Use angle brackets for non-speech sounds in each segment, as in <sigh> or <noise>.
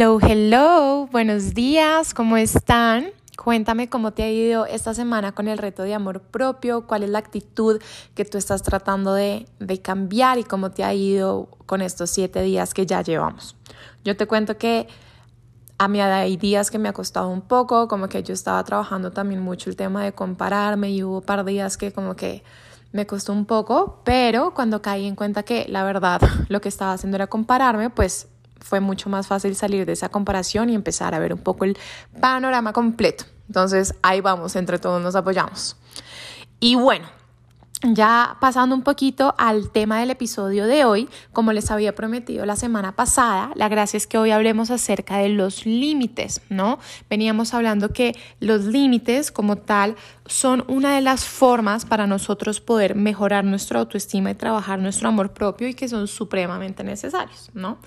Hello, hello, buenos días, ¿cómo están? Cuéntame cómo te ha ido esta semana con el reto de amor propio, cuál es la actitud que tú estás tratando de, de, cambiar y cómo te ha ido con estos siete días que ya llevamos. Yo te cuento que a mí hay días que me ha costado un poco, como que yo estaba trabajando también mucho el tema de compararme y hubo un par de días que como que me costó un poco, pero cuando caí en cuenta que la verdad <laughs> lo que estaba haciendo era compararme, pues fue mucho más fácil salir de esa comparación y empezar a ver un poco el panorama completo. Entonces ahí vamos, entre todos nos apoyamos. Y bueno, ya pasando un poquito al tema del episodio de hoy, como les había prometido la semana pasada, la gracia es que hoy hablemos acerca de los límites, ¿no? Veníamos hablando que los límites como tal son una de las formas para nosotros poder mejorar nuestra autoestima y trabajar nuestro amor propio y que son supremamente necesarios, ¿no?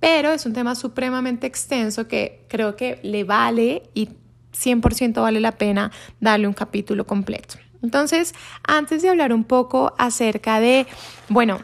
Pero es un tema supremamente extenso que creo que le vale y 100% vale la pena darle un capítulo completo. Entonces, antes de hablar un poco acerca de, bueno,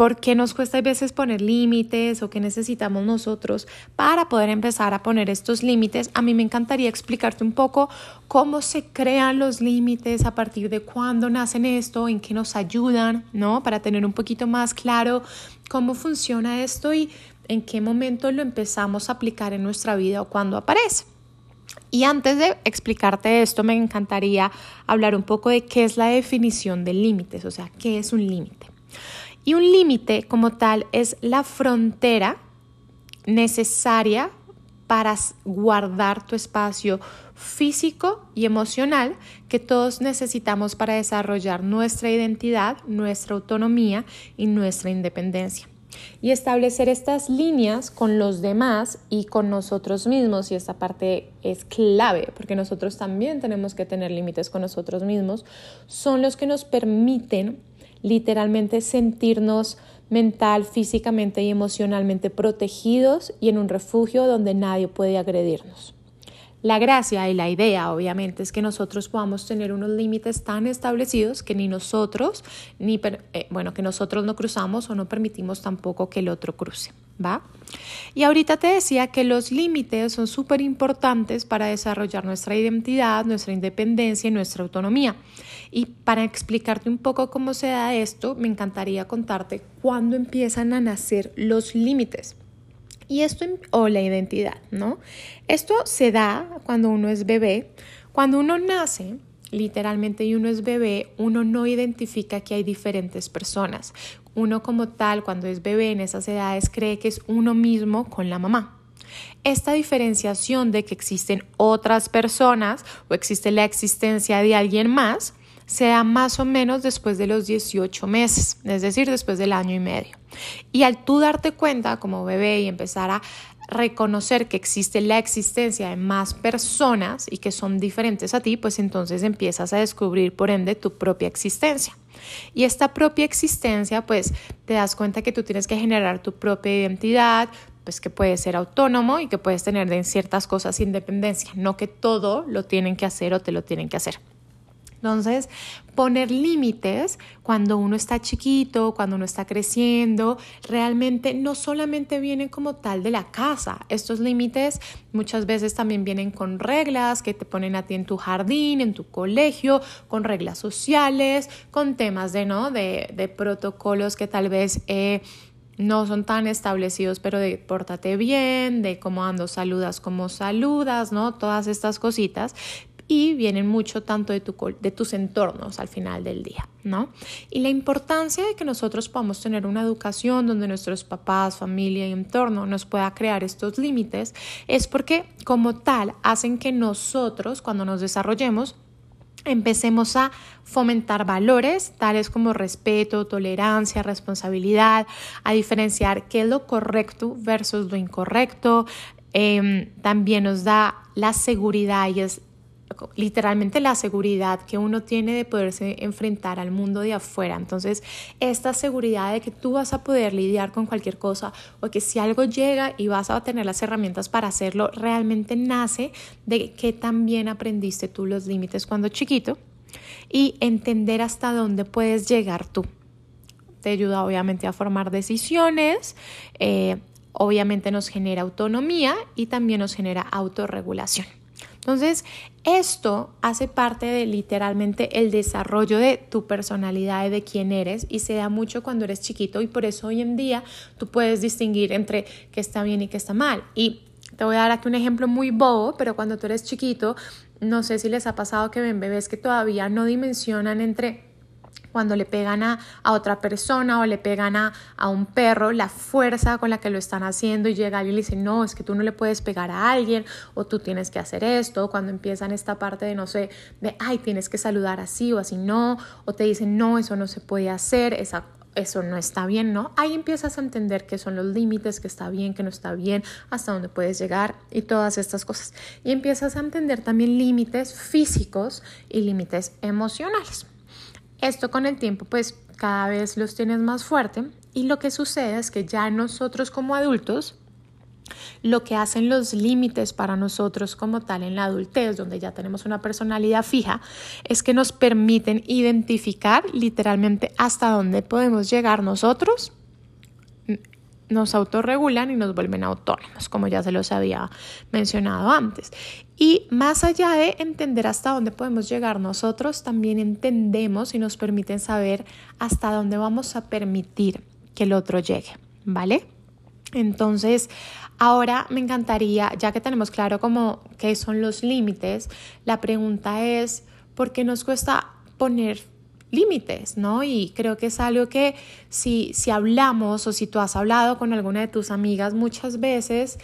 por qué nos cuesta a veces poner límites o qué necesitamos nosotros para poder empezar a poner estos límites. A mí me encantaría explicarte un poco cómo se crean los límites, a partir de cuándo nacen esto, en qué nos ayudan, ¿no? Para tener un poquito más claro cómo funciona esto y en qué momento lo empezamos a aplicar en nuestra vida o cuándo aparece. Y antes de explicarte esto, me encantaría hablar un poco de qué es la definición de límites, o sea, qué es un límite. Y un límite como tal es la frontera necesaria para guardar tu espacio físico y emocional que todos necesitamos para desarrollar nuestra identidad, nuestra autonomía y nuestra independencia. Y establecer estas líneas con los demás y con nosotros mismos, y esta parte es clave, porque nosotros también tenemos que tener límites con nosotros mismos, son los que nos permiten literalmente sentirnos mental, físicamente y emocionalmente protegidos y en un refugio donde nadie puede agredirnos. La gracia y la idea, obviamente, es que nosotros podamos tener unos límites tan establecidos que ni nosotros, ni, eh, bueno, que nosotros no cruzamos o no permitimos tampoco que el otro cruce, ¿va? Y ahorita te decía que los límites son súper importantes para desarrollar nuestra identidad, nuestra independencia y nuestra autonomía. Y para explicarte un poco cómo se da esto, me encantaría contarte cuándo empiezan a nacer los límites. Y esto, o la identidad, ¿no? Esto se da cuando uno es bebé. Cuando uno nace, literalmente, y uno es bebé, uno no identifica que hay diferentes personas. Uno como tal, cuando es bebé en esas edades, cree que es uno mismo con la mamá. Esta diferenciación de que existen otras personas o existe la existencia de alguien más se da más o menos después de los 18 meses, es decir, después del año y medio. Y al tú darte cuenta como bebé y empezar a reconocer que existe la existencia de más personas y que son diferentes a ti, pues entonces empiezas a descubrir por ende tu propia existencia. Y esta propia existencia, pues te das cuenta que tú tienes que generar tu propia identidad, pues que puedes ser autónomo y que puedes tener de ciertas cosas independencia, no que todo lo tienen que hacer o te lo tienen que hacer. Entonces, poner límites cuando uno está chiquito, cuando uno está creciendo, realmente no solamente vienen como tal de la casa. Estos límites muchas veces también vienen con reglas que te ponen a ti en tu jardín, en tu colegio, con reglas sociales, con temas de, ¿no? de, protocolos que tal vez... Eh, no son tan establecidos, pero de pórtate bien, de cómo ando, saludas como saludas, ¿no? Todas estas cositas y vienen mucho tanto de, tu, de tus entornos al final del día, ¿no? Y la importancia de que nosotros podamos tener una educación donde nuestros papás, familia y entorno nos pueda crear estos límites es porque como tal hacen que nosotros cuando nos desarrollemos empecemos a fomentar valores tales como respeto, tolerancia, responsabilidad, a diferenciar qué es lo correcto versus lo incorrecto. Em, también nos da la seguridad y es literalmente la seguridad que uno tiene de poderse enfrentar al mundo de afuera. Entonces, esta seguridad de que tú vas a poder lidiar con cualquier cosa o que si algo llega y vas a tener las herramientas para hacerlo, realmente nace de que también aprendiste tú los límites cuando chiquito y entender hasta dónde puedes llegar tú. Te ayuda obviamente a formar decisiones, eh, obviamente nos genera autonomía y también nos genera autorregulación. Entonces, esto hace parte de literalmente el desarrollo de tu personalidad y de quién eres y se da mucho cuando eres chiquito y por eso hoy en día tú puedes distinguir entre qué está bien y qué está mal. Y te voy a dar aquí un ejemplo muy bobo, pero cuando tú eres chiquito, no sé si les ha pasado que ven bebés que todavía no dimensionan entre cuando le pegan a, otra persona o le pegan a, a, un perro, la fuerza con la que lo están haciendo y llega y le dice, no, es que tú no le puedes pegar a alguien o tú tienes que hacer esto, cuando empiezan esta parte de, no sé, de, ay, tienes que saludar así o así no, o te dicen, no, eso no se puede hacer, esa eso no está bien, ¿no? Ahí empiezas a entender qué son los límites, que está bien, que no está bien, hasta dónde puedes llegar y todas estas cosas. Y empiezas a entender también límites físicos y límites emocionales. Esto con el tiempo pues cada vez los tienes más fuerte y lo que sucede es que ya nosotros como adultos lo que hacen los límites para nosotros como tal en la adultez, donde ya tenemos una personalidad fija, es que nos permiten identificar literalmente hasta dónde podemos llegar nosotros nos autorregulan y nos vuelven autónomos, como ya se los había mencionado antes. Y más allá de entender hasta dónde podemos llegar nosotros, también entendemos y nos permiten saber hasta dónde vamos a permitir que el otro llegue, ¿vale? Entonces, ahora me encantaría, ya que tenemos claro cómo qué son los límites, la pregunta es, ¿por qué nos cuesta poner límites, ¿no? Y creo que es algo que si, si hablamos o si tú has hablado con alguna de tus amigas muchas veces,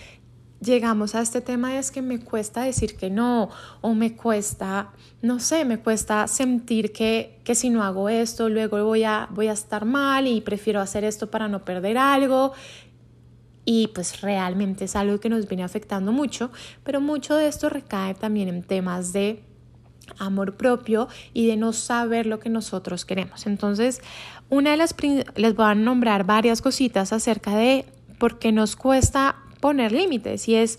llegamos a este tema es que me cuesta decir que no o me cuesta, no sé, me cuesta sentir que, que si no hago esto, luego voy a, voy a estar mal y prefiero hacer esto para no perder algo. Y pues realmente es algo que nos viene afectando mucho, pero mucho de esto recae también en temas de amor propio y de no saber lo que nosotros queremos. Entonces, una de las les voy a nombrar varias cositas acerca de por qué nos cuesta poner límites y es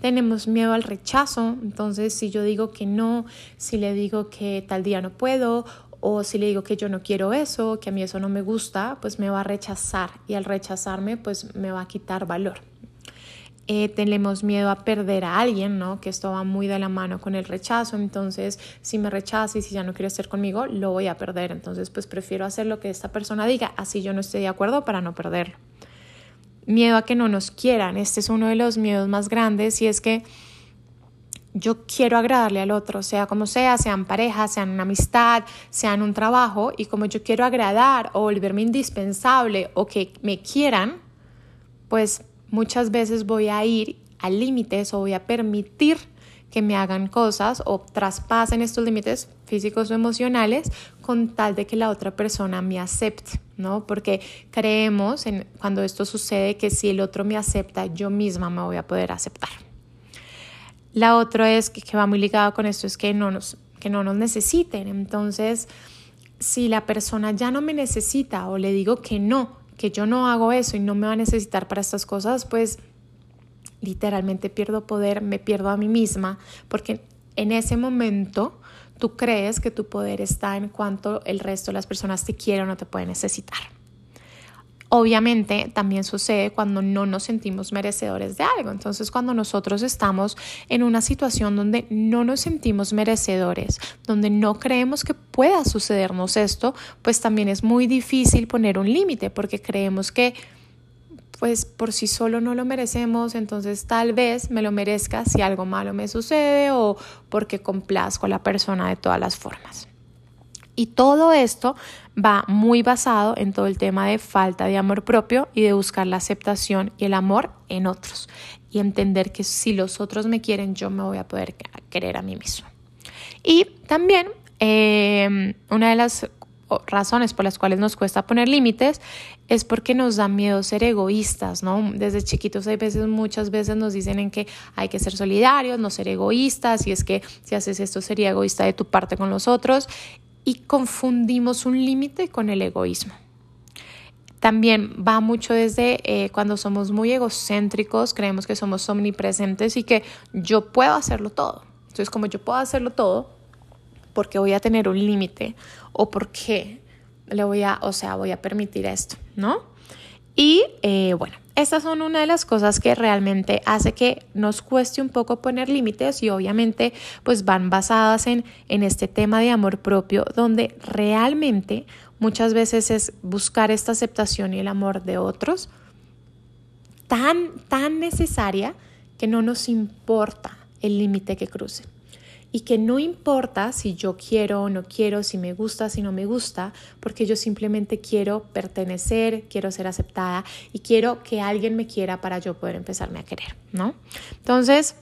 tenemos miedo al rechazo, entonces si yo digo que no, si le digo que tal día no puedo o si le digo que yo no quiero eso, que a mí eso no me gusta, pues me va a rechazar y al rechazarme pues me va a quitar valor. Eh, tenemos miedo a perder a alguien, ¿no? Que esto va muy de la mano con el rechazo, entonces si me rechaza y si ya no quiere estar conmigo, lo voy a perder, entonces pues prefiero hacer lo que esta persona diga, así yo no estoy de acuerdo para no perderlo. Miedo a que no nos quieran, este es uno de los miedos más grandes y es que yo quiero agradarle al otro, sea como sea, sean pareja, sean una amistad, sean un trabajo, y como yo quiero agradar o volverme indispensable o que me quieran, pues muchas veces voy a ir a límites o voy a permitir que me hagan cosas o traspasen estos límites físicos o emocionales con tal de que la otra persona me acepte, ¿no? Porque creemos en cuando esto sucede que si el otro me acepta, yo misma me voy a poder aceptar. La otra es que, que va muy ligada con esto es que no nos que no nos necesiten. Entonces, si la persona ya no me necesita o le digo que no, que yo no hago eso y no me va a necesitar para estas cosas, pues literalmente pierdo poder, me pierdo a mí misma, porque en ese momento tú crees que tu poder está en cuanto el resto de las personas te quieren o te pueden necesitar. Obviamente también sucede cuando no nos sentimos merecedores de algo. Entonces cuando nosotros estamos en una situación donde no nos sentimos merecedores, donde no creemos que pueda sucedernos esto, pues también es muy difícil poner un límite porque creemos que pues por sí solo no lo merecemos, entonces tal vez me lo merezca si algo malo me sucede o porque complazco a la persona de todas las formas. Y todo esto va muy basado en todo el tema de falta de amor propio y de buscar la aceptación y el amor en otros. Y entender que si los otros me quieren, yo me voy a poder querer a mí mismo. Y también em, una de las razones por las cuales nos cuesta poner límites es porque nos da miedo ser egoístas, ¿no? Desde chiquitos hay veces, muchas veces nos dicen en que hay que ser solidarios, no ser egoístas, y es que si haces esto sería egoísta de tu parte con los otros, y confundimos un límite con el egoísmo. También va mucho desde eh, cuando somos muy egocéntricos, creemos que somos omnipresentes y que yo puedo hacerlo todo. Entonces, como yo puedo hacerlo todo, porque voy a tener un límite o porque le voy a, o sea, voy a permitir esto, ¿no? Y eh, bueno, estas son una de las cosas que realmente hace que nos cueste un poco poner límites y obviamente pues van basadas en, en este tema de amor propio donde realmente muchas veces es buscar esta aceptación y el amor de otros tan, tan necesaria que no nos importa el límite que cruce y que no importa si yo quiero o no quiero, si me gusta, si no me gusta, porque yo simplemente quiero pertenecer, quiero ser aceptada y quiero que alguien me quiera para yo poder empezarme a querer, ¿no? Entonces,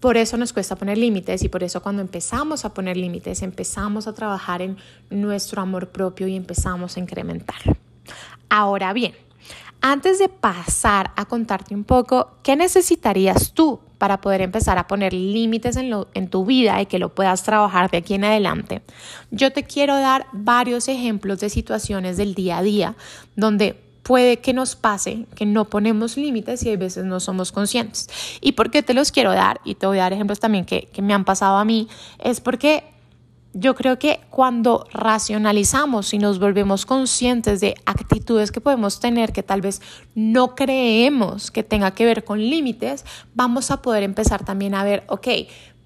por eso nos cuesta poner límites y por eso cuando empezamos a poner límites, empezamos a trabajar en nuestro amor propio y empezamos a incrementarlo. Ahora bien, antes de pasar a contarte un poco, ¿qué necesitarías tú para poder empezar a poner límites en, en, tu vida y que lo puedas trabajar de aquí en adelante? Yo te quiero dar varios ejemplos de situaciones del día a día donde puede que nos pase que no ponemos límites y a veces no somos conscientes. ¿Y por qué te los quiero dar? Y te voy a dar ejemplos también que, que me han pasado a mí. Es porque yo creo que cuando racionalizamos y nos volvemos conscientes de actitudes que podemos tener que tal vez no creemos que tenga que ver con límites, vamos a poder empezar también a ver, ok,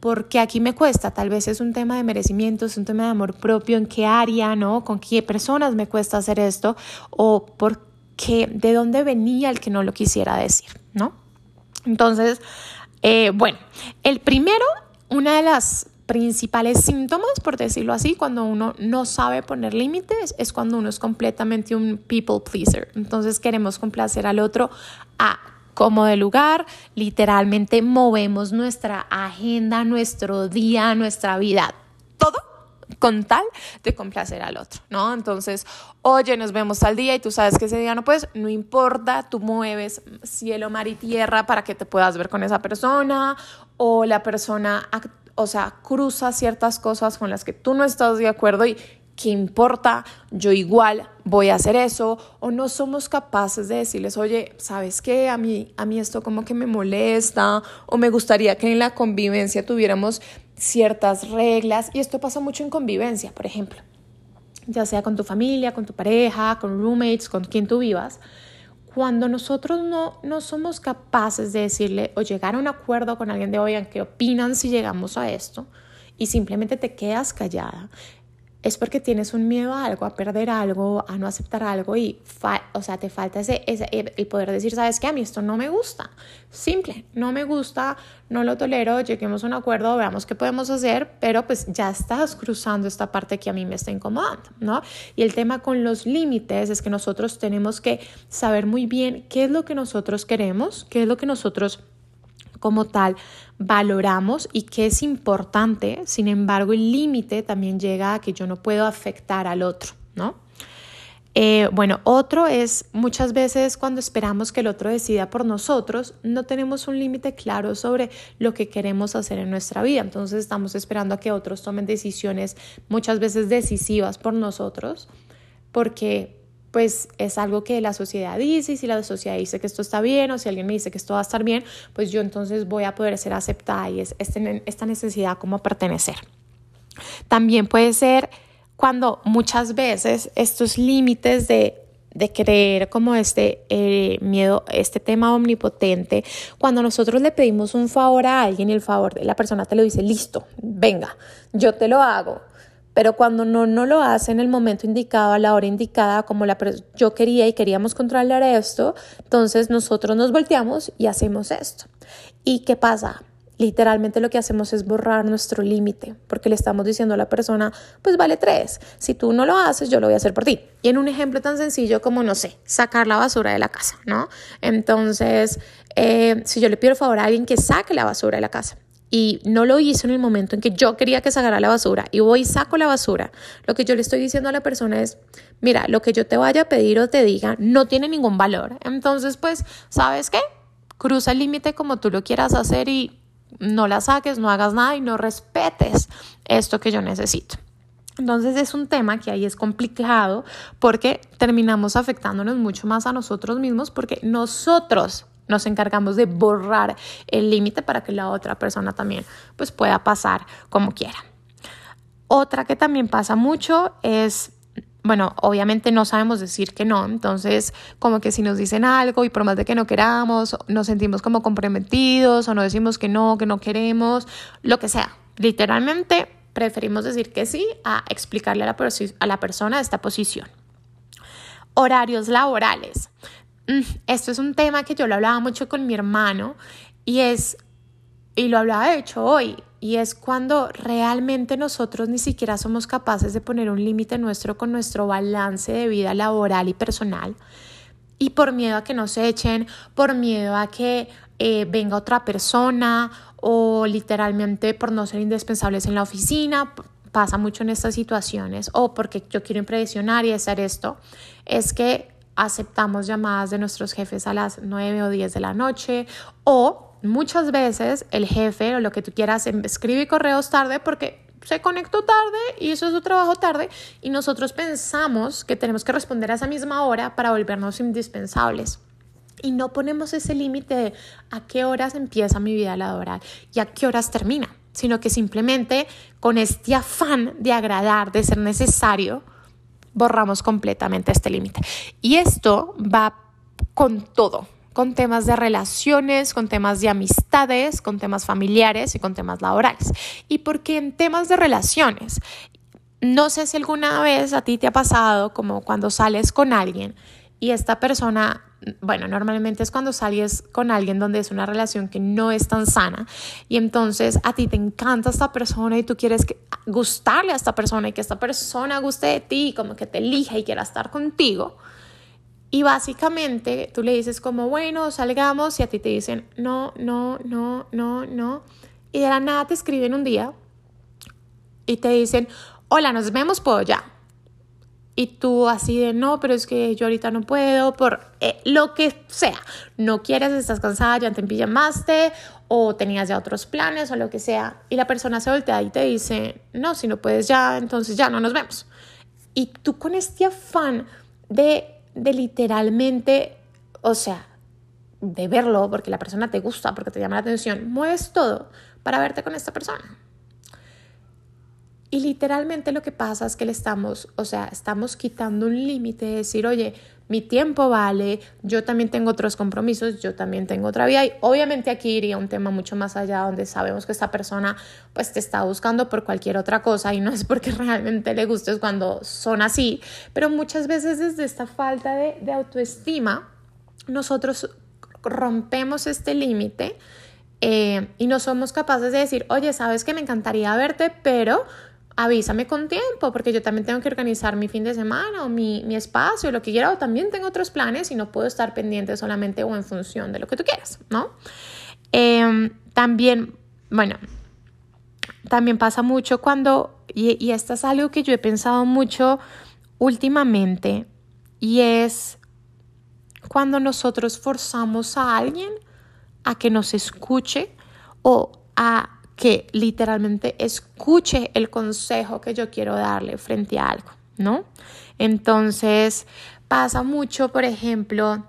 ¿por qué aquí me cuesta? Tal vez es un tema de merecimiento, es un tema de amor propio, en qué área, ¿no? ¿Con qué personas me cuesta hacer esto? ¿O por qué, de dónde venía el que no lo quisiera decir, ¿no? Entonces, eh, bueno, el primero, una de las principales síntomas, por decirlo así, cuando uno no sabe poner límites, es cuando uno es completamente un people pleaser. Entonces queremos complacer al otro a como de lugar, literalmente movemos nuestra agenda, nuestro día, nuestra vida, todo con tal de complacer al otro, ¿no? Entonces, oye, nos vemos al día y tú sabes que ese día no puedes, no importa, tú mueves cielo, mar y tierra para que te puedas ver con esa persona o la persona o sea, cruza ciertas cosas con las que tú no estás de acuerdo y ¿qué importa? Yo igual voy a hacer eso o no somos capaces de decirles, oye, ¿sabes qué? A mí, a mí esto como que me molesta o me gustaría que en la convivencia tuviéramos ciertas reglas y esto pasa mucho en convivencia, por ejemplo, ya sea con tu familia, con tu pareja, con roommates, con quien tú vivas cuando nosotros no, no somos capaces de decirle o llegar a un acuerdo con alguien de, oigan, ¿qué opinan si llegamos a esto? Y simplemente te quedas callada, es porque tienes un miedo a algo, a perder algo, a no aceptar algo y, o sea, te falta ese, ese, el poder decir, sabes qué, a mí esto no me gusta. Simple, no me gusta, no lo tolero, lleguemos a un acuerdo, veamos qué podemos hacer, pero pues ya estás cruzando esta parte que a mí me está incomodando, ¿no? Y el tema con los límites es que nosotros tenemos que saber muy bien qué es lo que nosotros queremos, qué es lo que nosotros como tal valoramos y que es importante, sin embargo el límite también llega a que yo no puedo afectar al otro, ¿no? Eh, bueno, otro es muchas veces cuando esperamos que el otro decida por nosotros, no tenemos un límite claro sobre lo que queremos hacer en nuestra vida. Entonces estamos esperando a que otros tomen decisiones muchas veces decisivas por nosotros, porque pues es algo que la sociedad dice y si la sociedad dice que esto está bien o si alguien me dice que esto va a estar bien, pues yo entonces voy a poder ser aceptada y es este, esta necesidad como pertenecer. También puede ser cuando muchas veces estos límites de, de creer como este eh, miedo, este tema omnipotente, cuando nosotros le pedimos un favor a alguien y el favor de la persona te lo dice, listo, venga, yo te lo hago pero cuando no, no lo hace en el momento indicado, a la hora indicada, como la, yo quería y queríamos controlar esto, entonces nosotros nos volteamos y hacemos esto. ¿Y qué pasa? Literalmente lo que hacemos es borrar nuestro límite, porque le estamos diciendo a la persona, pues vale tres, si tú no lo haces, yo lo voy a hacer por ti. Y en un ejemplo tan sencillo como, no sé, sacar la basura de la casa, ¿no? Entonces, eh, si yo le pido favor a alguien que saque la basura de la casa, y no lo hizo en el momento en que yo quería que sacara la basura y voy y saco la basura, lo que yo le estoy diciendo a la persona es, mira, lo que yo te vaya a pedir o te diga no tiene ningún valor. Entonces, pues, ¿sabes qué? Cruza el límite como tú lo quieras hacer y no la saques, no hagas nada y no respetes esto que yo necesito. Entonces es un tema que ahí es complicado porque terminamos afectándonos mucho más a nosotros mismos porque nosotros nos encargamos de borrar el límite para que la otra persona también pues pueda pasar como quiera. Otra que también pasa mucho es bueno, obviamente no sabemos decir que no, entonces como que si nos dicen algo y por más de que no queramos, nos sentimos como comprometidos o no decimos que no, que no queremos, lo que sea, literalmente preferimos decir que sí a explicarle a la, a la persona esta posición. Horarios laborales. Mm, esto es un tema que yo lo hablaba mucho con mi hermano y es, y lo hablaba de hecho hoy, y es cuando realmente nosotros ni siquiera somos capaces de poner un límite nuestro con nuestro balance de vida laboral y personal. Y por miedo a que nos echen, por miedo a que eh, venga otra persona o literalmente por no ser indispensables en la oficina, pasa mucho en estas situaciones, o porque yo quiero impresionar y hacer esto, es que aceptamos llamadas de nuestros jefes a las 9 o 10 de la noche o muchas veces el jefe o lo que tú quieras em, escribe correos tarde porque se conectó tarde y hizo su trabajo tarde y nosotros pensamos que tenemos que responder a esa misma hora para volvernos indispensables. Y no ponemos ese límite de a qué horas empieza mi vida laboral y a qué horas termina, sino que simplemente con este afán de agradar, de ser necesario, borramos completamente este límite. Y esto va con todo, con temas de relaciones, con temas de amistades, con temas familiares y con temas laborales. Y porque en temas de relaciones, no sé si alguna vez a ti te ha pasado como cuando sales con alguien y esta persona, bueno, normalmente es cuando sales con alguien donde es una relación que no es tan sana y entonces a ti te encanta esta persona y tú quieres gustarle a esta persona y que esta persona guste de ti, como que te elija y quiera estar contigo y básicamente tú le dices como, bueno, salgamos y a ti te dicen, no, no, no, no, no. Y de la nada te escriben un día y te dicen, hola, nos vemos por ya. Y tú así de, no, pero es que yo ahorita no puedo, por eh, lo que sea. No quieres, estás cansada, ya te empillamaste o tenías ya otros planes o lo que sea. Y la persona se voltea y te dice, no, si no puedes ya, entonces ya no nos vemos. Y tú con este afán de de literalmente, o sea, de verlo porque la persona te gusta, porque te llama la atención, mueves todo para verte con esta persona. Y literalmente lo que pasa es que le estamos, o sea, estamos quitando un límite de decir, oye, mi tiempo vale, yo también tengo otros compromisos, yo también tengo otra vida. Y obviamente aquí iría un tema mucho más allá donde sabemos que esta persona pues te está buscando por cualquier otra cosa y no es porque <laughs> realmente le gustes cuando son así, pero muchas veces desde esta falta de, autoestima nosotros rompemos este límite eh, y no somos capaces de decir, oye, sabes que me encantaría verte, pero avísame con tiempo, porque yo también tengo que organizar mi fin de semana o mi, mi espacio, lo que quiera, o también tengo otros planes y no puedo estar pendiente solamente o en función de lo que tú quieras, ¿no? Em, también, bueno, también pasa mucho cuando, y, y esto es algo que yo he pensado mucho últimamente, y es cuando nosotros forzamos a alguien a que nos escuche o a que literalmente escuche el consejo que yo quiero darle frente a algo, ¿no? Entonces pasa mucho, por ejemplo,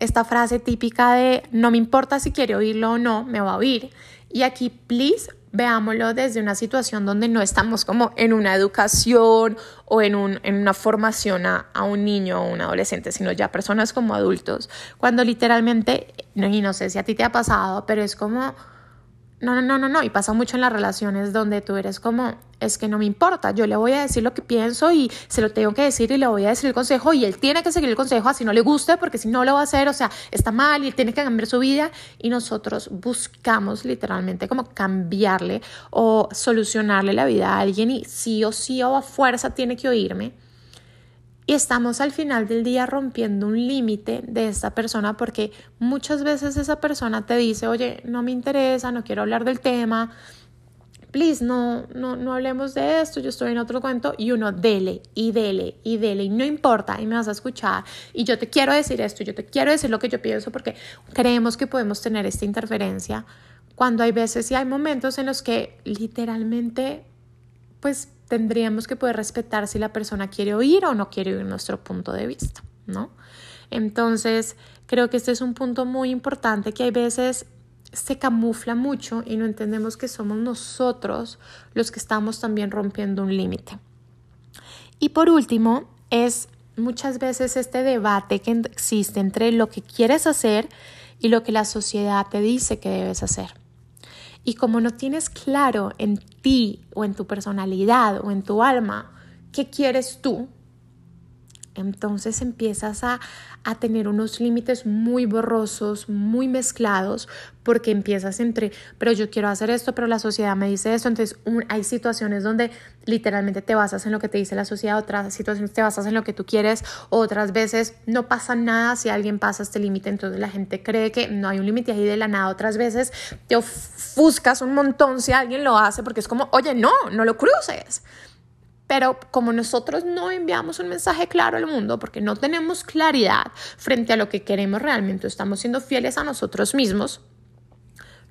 esta frase típica de no me importa si quiere oírlo o no, me va a oír. Y aquí, please, veámoslo desde una situación donde no estamos como en una educación o en, un, en una formación a, a, un niño o un adolescente, sino ya personas como adultos, cuando literalmente, y no sé si a ti te ha pasado, pero es como no, no, no, no, no. Y pasa mucho en las relaciones donde tú eres como, es que no me importa, yo le voy a decir lo que pienso y se lo tengo que decir y le voy a decir el consejo y él tiene que seguir el consejo así no le guste porque si no lo va a hacer, o sea, está mal y él tiene que cambiar su vida y nosotros buscamos literalmente como cambiarle o solucionarle la vida a alguien y sí o sí o a fuerza tiene que oírme y estamos al final del día rompiendo un límite de esta persona porque muchas veces esa persona te dice, oye, no me interesa, no quiero hablar del tema, please, no, no, no hablemos de esto, yo estoy en otro cuento y uno dele y dele y dele y no importa y me vas a escuchar y yo te quiero decir esto, yo te quiero decir lo que yo pienso porque creemos que podemos tener esta interferencia cuando hay veces y hay momentos en los que literalmente pues tendríamos que poder respetar si la persona quiere oír o no quiere oír nuestro punto de vista, ¿no? Entonces, creo que este es un punto muy importante que hay veces se camufla mucho y no entendemos que somos nosotros los que estamos también rompiendo un límite. Y por último, es muchas veces este debate que existe entre lo que quieres hacer y lo que la sociedad te dice que debes hacer. Y como no tienes claro en ti o en tu personalidad o en tu alma qué quieres tú, entonces empiezas a, tener unos límites muy borrosos, muy mezclados, porque empiezas entre, pero yo quiero hacer esto, pero la sociedad me dice esto. Entonces hay situaciones donde literalmente te basas en lo que te dice la sociedad, otras situaciones te basas en lo que tú quieres, otras veces no pasa nada si alguien pasa este límite, entonces la gente cree que no hay un límite ahí de la nada. Otras veces te ofuscas un montón si alguien lo hace, porque es como, oye, no, no lo cruces. Pero como nosotros no enviamos un mensaje claro al mundo porque no tenemos claridad frente a lo que queremos realmente, estamos siendo fieles a nosotros mismos,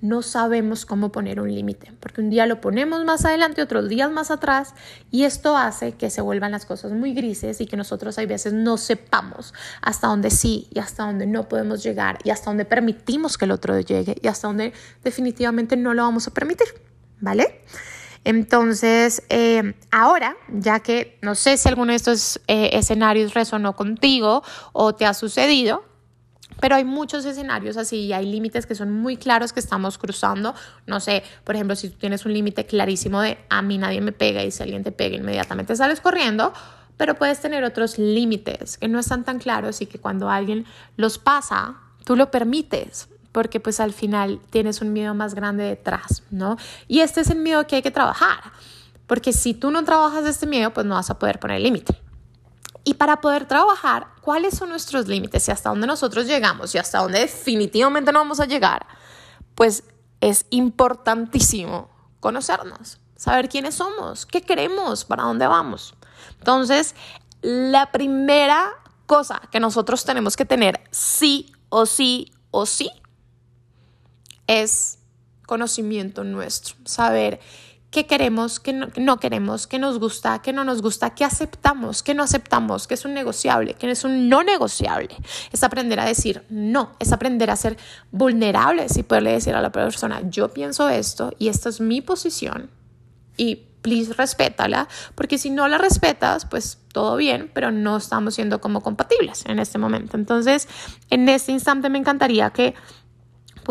no sabemos cómo poner un límite, porque un día lo ponemos más adelante, otros días más atrás, y esto hace que se vuelvan las cosas muy grises y que nosotros hay veces no sepamos hasta dónde sí y hasta dónde no podemos llegar y hasta dónde permitimos que el otro llegue y hasta dónde definitivamente no lo vamos a permitir, ¿vale? Entonces, eh, ahora, ya que no sé si alguno de estos eh, escenarios resonó contigo o te ha sucedido, pero hay muchos escenarios así y hay límites que son muy claros que estamos cruzando. No sé, por ejemplo, si tú tienes un límite clarísimo de a mí nadie me pega y si alguien te pega inmediatamente sales corriendo, pero puedes tener otros límites que no están tan claros y que cuando alguien los pasa, tú lo permites porque pues al final tienes un miedo más grande detrás, ¿no? Y este es el miedo que hay que trabajar, porque si tú no trabajas este miedo, pues no vas a poder poner límite. Y para poder trabajar, ¿cuáles son nuestros límites y hasta dónde nosotros llegamos y hasta dónde definitivamente no vamos a llegar? Pues es importantísimo conocernos, saber quiénes somos, qué queremos, para dónde vamos. Entonces, la primera cosa que nosotros tenemos que tener sí o sí o sí es conocimiento nuestro, saber qué queremos, qué no, queremos, qué nos gusta, qué no nos gusta, qué aceptamos, qué no aceptamos, qué es un negociable, qué es un no negociable. Es aprender a decir no, es aprender a ser vulnerables y poderle decir a la persona, yo pienso esto y esta es mi posición y please respétala, porque si no la respetas, pues todo bien, pero no estamos siendo como compatibles en este momento. Entonces, en este instante me encantaría que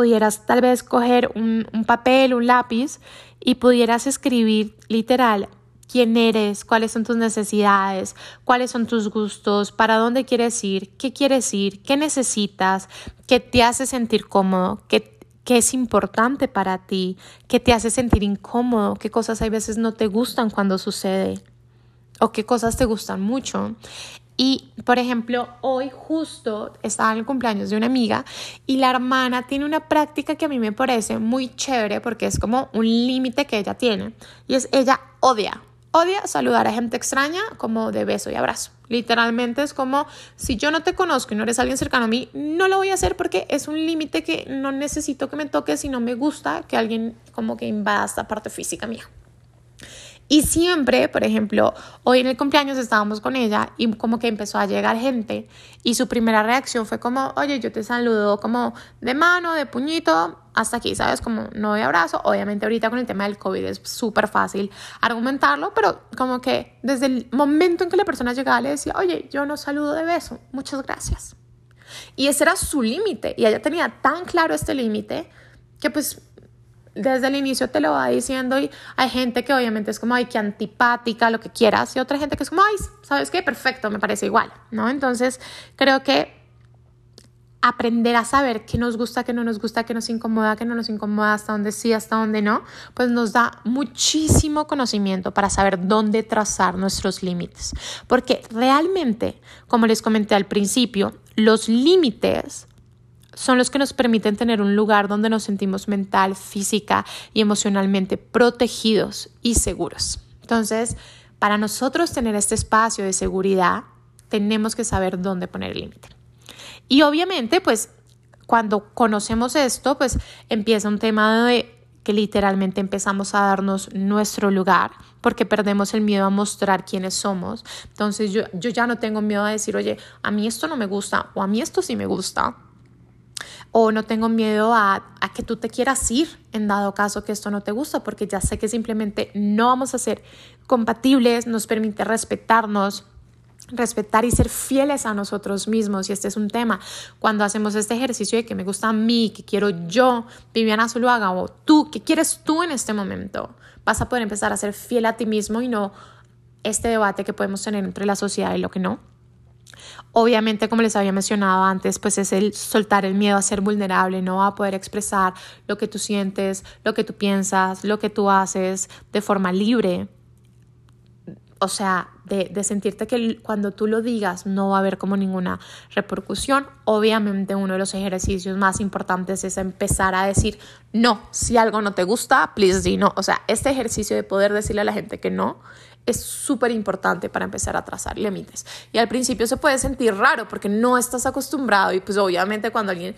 pudieras tal vez coger un, papel, un lápiz y pudieras escribir literal quién eres, cuáles son tus necesidades, cuáles son tus gustos, para dónde quieres ir, qué quieres ir, qué necesitas, qué te hace sentir cómodo, qué, qué es importante para ti, qué te hace sentir incómodo, qué cosas hay veces no te gustan cuando sucede o qué cosas te gustan mucho. Y, por ejemplo, hoy justo estaba en el cumpleaños de una amiga y la hermana tiene una práctica que a mí me parece muy chévere porque es como un límite que ella tiene. Y es, ella odia, odia saludar a gente extraña como de beso y abrazo. Literalmente es como, si yo no te conozco y no eres alguien cercano a mí, no lo voy a hacer porque es un límite que no necesito que me toques y no me gusta que alguien como que invada esta parte física mía. Y siempre, por ejemplo, hoy en el cumpleaños estábamos con ella y como que empezó a llegar gente y su primera reacción fue como, oye, yo te saludo como de mano, de puñito, hasta aquí, ¿sabes? Como no de abrazo. Obviamente ahorita con el tema del COVID es súper fácil argumentarlo, pero como que desde el momento en que la persona llegaba le decía, oye, yo no saludo de beso, muchas gracias. Y ese era su límite y ella tenía tan claro este límite que pues desde el inicio te lo va diciendo y hay gente que obviamente es como, ay, que antipática, lo que quieras, y otra gente que es como, ay, ¿sabes qué? Perfecto, me parece igual, ¿no? Entonces, creo que aprender a saber qué nos gusta, qué no nos gusta, qué nos incomoda, qué no nos incomoda, hasta dónde sí, hasta dónde no, pues nos da muchísimo conocimiento para saber dónde trazar nuestros límites. Porque realmente, como les comenté al principio, los límites son los que nos permiten tener un lugar donde nos sentimos mental, física y emocionalmente protegidos y seguros. Entonces, para nosotros tener este espacio de seguridad, tenemos que saber dónde poner el límite. Y obviamente, pues cuando conocemos esto, pues empieza un tema de que literalmente empezamos a darnos nuestro lugar porque perdemos el miedo a mostrar quiénes somos. Entonces yo, yo ya no tengo miedo a decir, oye, a mí esto no me gusta o a mí esto sí me gusta O no tengo miedo a, que tú te quieras ir en dado caso que esto no te gusta, porque ya sé que simplemente no vamos a ser compatibles, nos permite respetarnos, respetar y ser fieles a nosotros mismos. Y este es un tema. Cuando hacemos este ejercicio de que me gusta a mí, que quiero yo, Viviana Zuluaga, o tú, ¿qué quieres tú en este momento? Vas a poder empezar a ser fiel a ti mismo y no este debate que podemos tener entre la sociedad y lo que no. Obviamente, como les había mencionado antes, pues es el soltar el miedo a ser vulnerable, no a poder expresar lo que tú sientes, lo que tú piensas, lo que tú haces de forma libre, o sea, de, sentirte que cuando tú lo digas no va a haber como ninguna repercusión. Obviamente uno de los ejercicios más importantes es empezar a decir no, si algo no te gusta, please di no. O sea, este ejercicio de poder decirle a la gente que no es súper importante para empezar a trazar límites. Y al principio se puede sentir raro porque no estás acostumbrado y pues obviamente cuando alguien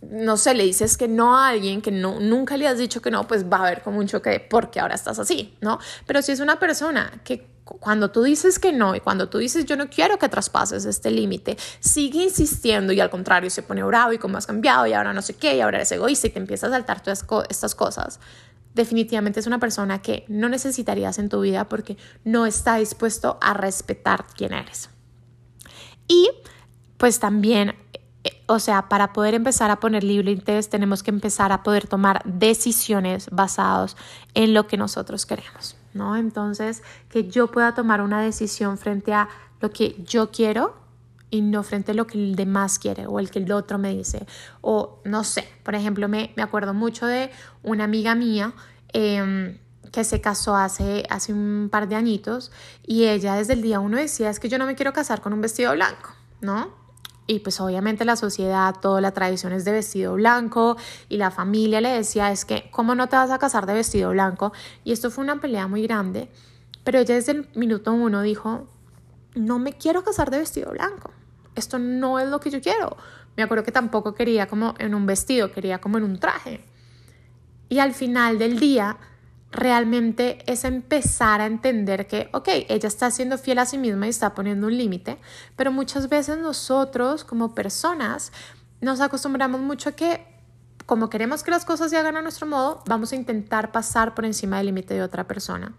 no sé, le dices que no a alguien que no, nunca le has dicho que no, pues va a haber como un choque de por qué ahora estás así, ¿no? Pero si es una persona que cuando tú dices que no y cuando tú dices yo no quiero que traspases este límite, sigue insistiendo y al contrario se pone bravo y como has cambiado y ahora no sé qué y ahora eres egoísta y te empieza a saltar todas estas cosas, definitivamente es una persona que no necesitarías en tu vida porque no está dispuesto a respetar quién eres. Y pues también eh, o sea, para poder empezar a poner límites tenemos que empezar a poder tomar decisiones basadas en lo que nosotros queremos. ¿no? Entonces, que yo pueda tomar una decisión frente a lo que yo quiero y no frente a lo que el demás quiere o el que el otro me dice. O no sé, por ejemplo, me, me acuerdo mucho de una amiga mía em, que se casó hace, hace un par de añitos y ella desde el día uno decía, es que yo no me quiero casar con un vestido blanco, ¿no? Y pues obviamente la sociedad, toda la tradición es de vestido blanco y la familia le decía es que, ¿cómo no te vas a casar de vestido blanco? Y esto fue una pelea muy grande, pero ella desde el minuto uno dijo, no me quiero casar de vestido blanco, esto no es lo que yo quiero. Me acuerdo que tampoco quería como en un vestido, quería como en un traje. Y al final del día realmente es empezar a entender que, ok, ella está siendo fiel a sí misma y está poniendo un límite, pero muchas veces nosotros como personas nos acostumbramos mucho a que como queremos que las cosas se hagan a nuestro modo, vamos a intentar pasar por encima del límite de otra persona.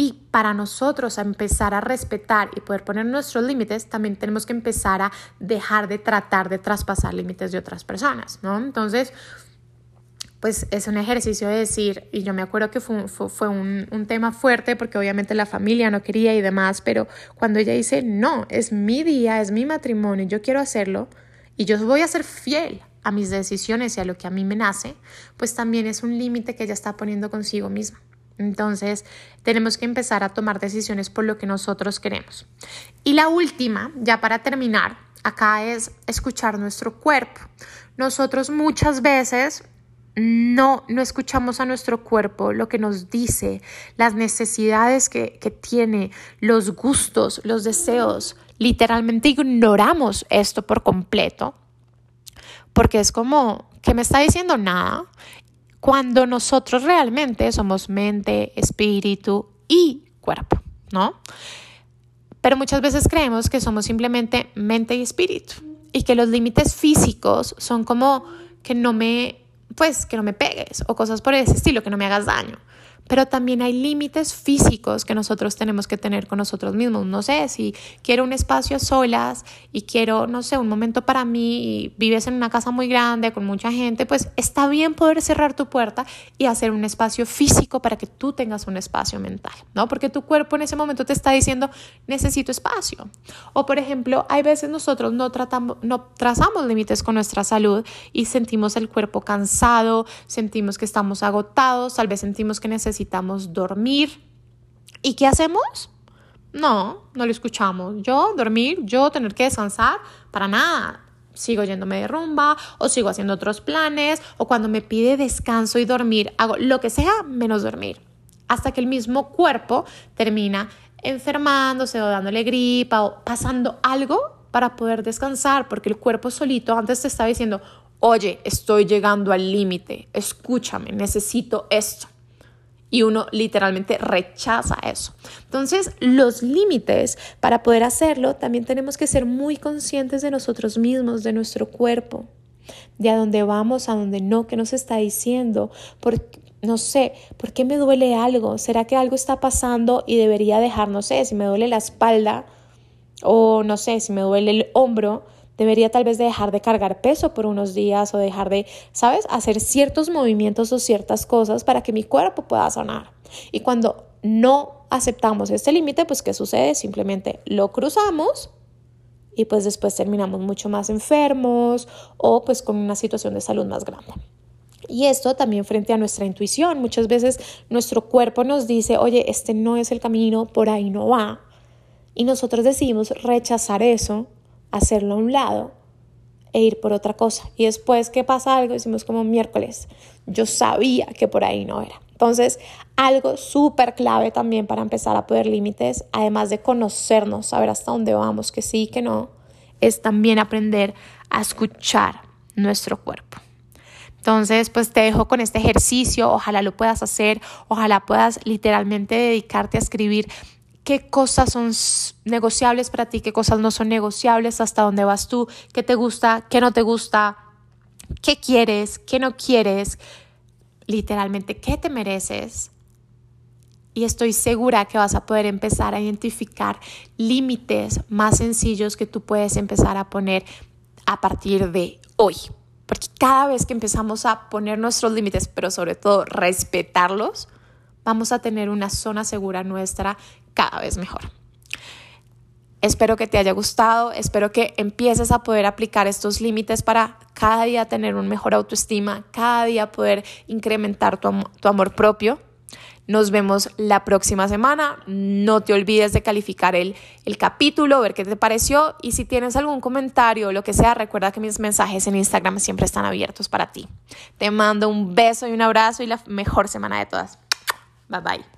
Y para nosotros empezar a respetar y poder poner nuestros límites, también tenemos que empezar a dejar de tratar de traspasar límites de otras personas, ¿no? Entonces, pues es un ejercicio de decir, y yo me acuerdo que fue, fue, un, un, tema fuerte porque obviamente la familia no quería y demás, pero cuando ella dice, no, es mi día, es mi matrimonio, yo quiero hacerlo y yo voy a ser fiel a mis decisiones y a lo que a mí me nace, pues también es un límite que ella está poniendo consigo misma. Entonces, tenemos que empezar a tomar decisiones por lo que nosotros queremos. Y la última, ya para terminar, acá es escuchar nuestro cuerpo. Nosotros muchas veces no, no escuchamos a nuestro cuerpo, lo que nos dice, las necesidades que, que tiene, los gustos, los deseos. Literalmente ignoramos esto por completo, porque es como que me está diciendo nada, cuando nosotros realmente somos mente, espíritu y cuerpo, ¿no? Pero muchas veces creemos que somos simplemente mente y espíritu y que los límites físicos son como que no me pues que no me pegues o cosas por ese estilo, que no me hagas daño pero también hay límites físicos que nosotros tenemos que tener con nosotros mismos. No sé, si quiero un espacio a solas y quiero, no sé, un momento para mí y vives en una casa muy grande con mucha gente, pues está bien poder cerrar tu puerta y hacer un espacio físico para que tú tengas un espacio mental, ¿no? Porque tu cuerpo en ese momento te está diciendo, necesito espacio. O por ejemplo, hay veces nosotros no tratamos, no trazamos límites con nuestra salud y sentimos el cuerpo cansado, sentimos que estamos agotados, tal vez sentimos que necesitamos necesitamos dormir. ¿Y qué hacemos? No, no lo escuchamos. Yo dormir, yo tener que descansar, para nada. Sigo yéndome de rumba o sigo haciendo otros planes o cuando me pide descanso y dormir, hago lo que sea menos dormir. Hasta que el mismo cuerpo termina enfermándose o dándole gripa o pasando algo para poder descansar, porque el cuerpo solito antes te estaba diciendo, oye, estoy llegando al límite, escúchame, necesito esto y uno literalmente rechaza eso. Entonces, los límites, para poder hacerlo, también tenemos que ser muy conscientes de nosotros mismos, de nuestro cuerpo. de a dónde vamos, a dónde no, qué nos está diciendo, por, no sé, ¿por qué me duele algo? ¿Será que algo está pasando y debería dejar, no sé, si me duele la espalda o no sé, si me duele el hombro, debería tal vez dejar de cargar peso por unos días o dejar de, ¿sabes?, hacer ciertos movimientos o ciertas cosas para que mi cuerpo pueda sanar. Y cuando no aceptamos este límite, pues ¿qué sucede? Simplemente lo cruzamos y pues después terminamos mucho más enfermos o pues con una situación de salud más grande. Y esto también frente a nuestra intuición. Muchas veces nuestro cuerpo nos dice, oye, este no es el camino, por ahí no va. Y nosotros decidimos rechazar eso, hacerlo a un lado e ir por otra cosa. Y después que pasa algo, decimos como miércoles, yo sabía que por ahí no era. Entonces, algo súper clave también para empezar a poder límites, además de conocernos, saber hasta dónde vamos, que sí, que no, es también aprender a escuchar nuestro cuerpo. Entonces, pues te dejo con este ejercicio, ojalá lo puedas hacer, ojalá puedas literalmente dedicarte a escribir qué cosas son negociables para ti, qué cosas no son negociables, hasta dónde vas tú, qué te gusta, qué no te gusta, qué quieres, qué no quieres, literalmente qué te mereces. Y estoy segura que vas a poder empezar a identificar límites más sencillos que tú puedes empezar a poner a partir de hoy. Porque cada vez que empezamos a poner nuestros límites, pero sobre todo respetarlos, vamos a tener una zona segura nuestra cada vez mejor. Espero que te haya gustado, espero que empieces a poder aplicar estos límites para cada día tener un mejor autoestima, cada día poder incrementar tu, tu amor propio. Nos vemos la próxima semana. No te olvides de calificar el, el capítulo, ver qué te pareció y si tienes algún comentario o lo que sea, recuerda que mis mensajes en Instagram siempre están abiertos para ti. Te mando un beso y un abrazo y la mejor semana de todas. Bye bye.